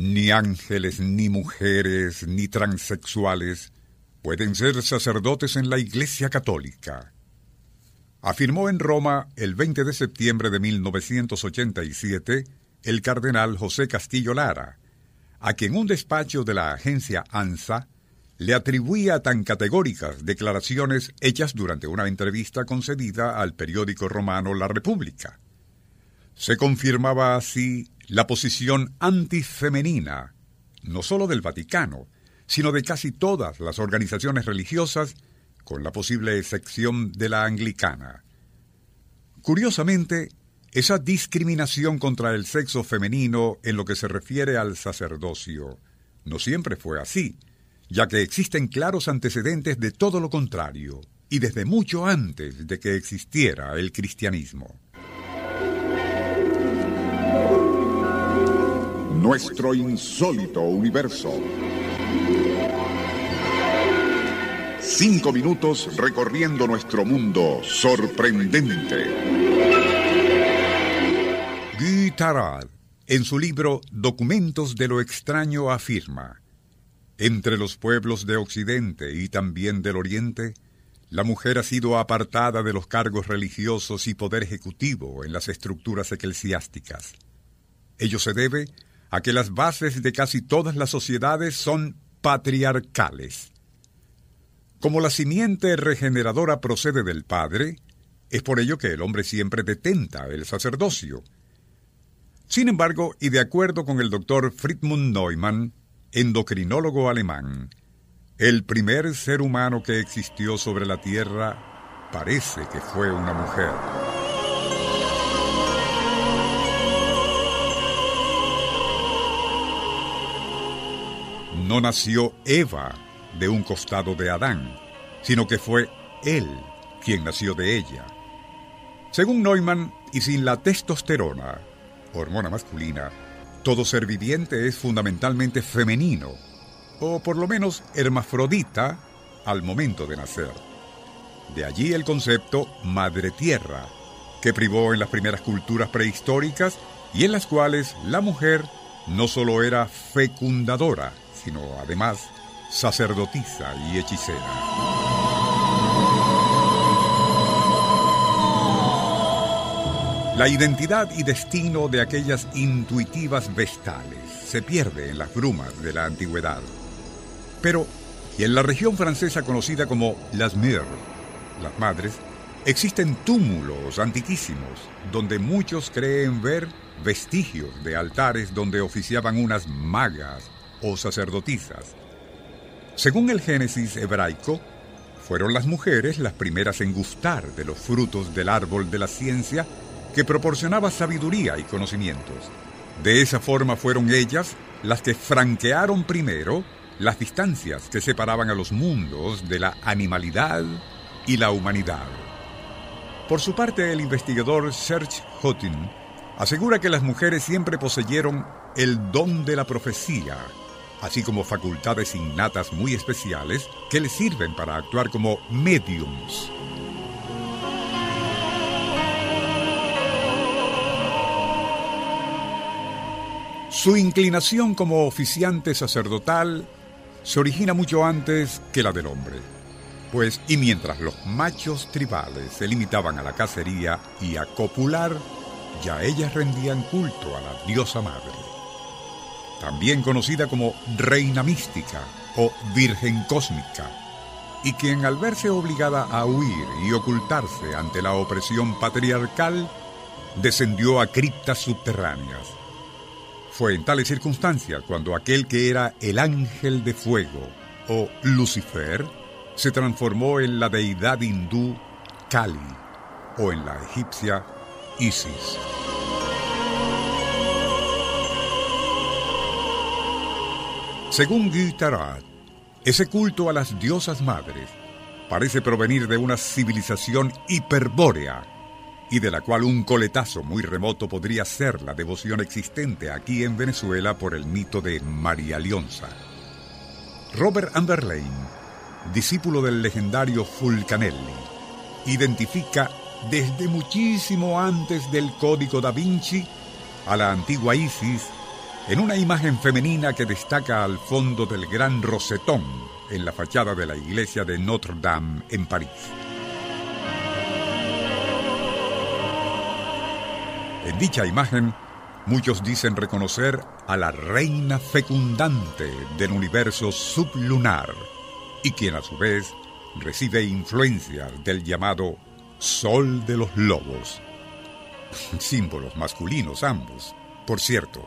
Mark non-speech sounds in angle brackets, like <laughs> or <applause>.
Ni ángeles, ni mujeres, ni transexuales pueden ser sacerdotes en la Iglesia Católica. Afirmó en Roma el 20 de septiembre de 1987 el cardenal José Castillo Lara, a quien un despacho de la agencia ANSA le atribuía tan categóricas declaraciones hechas durante una entrevista concedida al periódico romano La República. Se confirmaba así la posición antifemenina, no solo del Vaticano, sino de casi todas las organizaciones religiosas, con la posible excepción de la anglicana. Curiosamente, esa discriminación contra el sexo femenino en lo que se refiere al sacerdocio no siempre fue así, ya que existen claros antecedentes de todo lo contrario, y desde mucho antes de que existiera el cristianismo. Nuestro insólito universo. Cinco minutos recorriendo nuestro mundo sorprendente. Guy Tarad, en su libro Documentos de lo extraño, afirma, entre los pueblos de Occidente y también del Oriente, la mujer ha sido apartada de los cargos religiosos y poder ejecutivo en las estructuras eclesiásticas. Ello se debe a que las bases de casi todas las sociedades son patriarcales. Como la simiente regeneradora procede del Padre, es por ello que el hombre siempre detenta el sacerdocio. Sin embargo, y de acuerdo con el doctor Friedmund Neumann, endocrinólogo alemán, el primer ser humano que existió sobre la Tierra parece que fue una mujer. No nació Eva de un costado de Adán, sino que fue él quien nació de ella. Según Neumann, y sin la testosterona, hormona masculina, todo ser viviente es fundamentalmente femenino, o por lo menos hermafrodita al momento de nacer. De allí el concepto madre tierra, que privó en las primeras culturas prehistóricas y en las cuales la mujer no solo era fecundadora, sino además sacerdotisa y hechicera. La identidad y destino de aquellas intuitivas vestales se pierde en las brumas de la antigüedad. Pero, en la región francesa conocida como Las Mères, las Madres, existen túmulos antiquísimos donde muchos creen ver vestigios de altares donde oficiaban unas magas o sacerdotisas. Según el Génesis hebraico, fueron las mujeres las primeras en gustar de los frutos del árbol de la ciencia que proporcionaba sabiduría y conocimientos. De esa forma fueron ellas las que franquearon primero las distancias que separaban a los mundos de la animalidad y la humanidad. Por su parte, el investigador Serge Houghton asegura que las mujeres siempre poseyeron el don de la profecía, así como facultades innatas muy especiales que les sirven para actuar como mediums. Su inclinación como oficiante sacerdotal se origina mucho antes que la del hombre. Pues, y mientras los machos tribales se limitaban a la cacería y a copular, ya ellas rendían culto a la diosa madre. También conocida como reina mística o virgen cósmica, y quien al verse obligada a huir y ocultarse ante la opresión patriarcal, descendió a criptas subterráneas fue en tales circunstancias cuando aquel que era el ángel de fuego, o Lucifer, se transformó en la deidad hindú Kali, o en la egipcia Isis. Según Guy Tarat, ese culto a las diosas madres parece provenir de una civilización hiperbórea y de la cual un coletazo muy remoto podría ser la devoción existente aquí en Venezuela por el mito de María Leonza. Robert Anderlein, discípulo del legendario Fulcanelli, identifica desde muchísimo antes del Código da Vinci a la antigua Isis en una imagen femenina que destaca al fondo del gran rosetón en la fachada de la iglesia de Notre Dame en París. En dicha imagen, muchos dicen reconocer a la reina fecundante del universo sublunar y quien a su vez recibe influencia del llamado Sol de los Lobos. <laughs> Símbolos masculinos ambos, por cierto.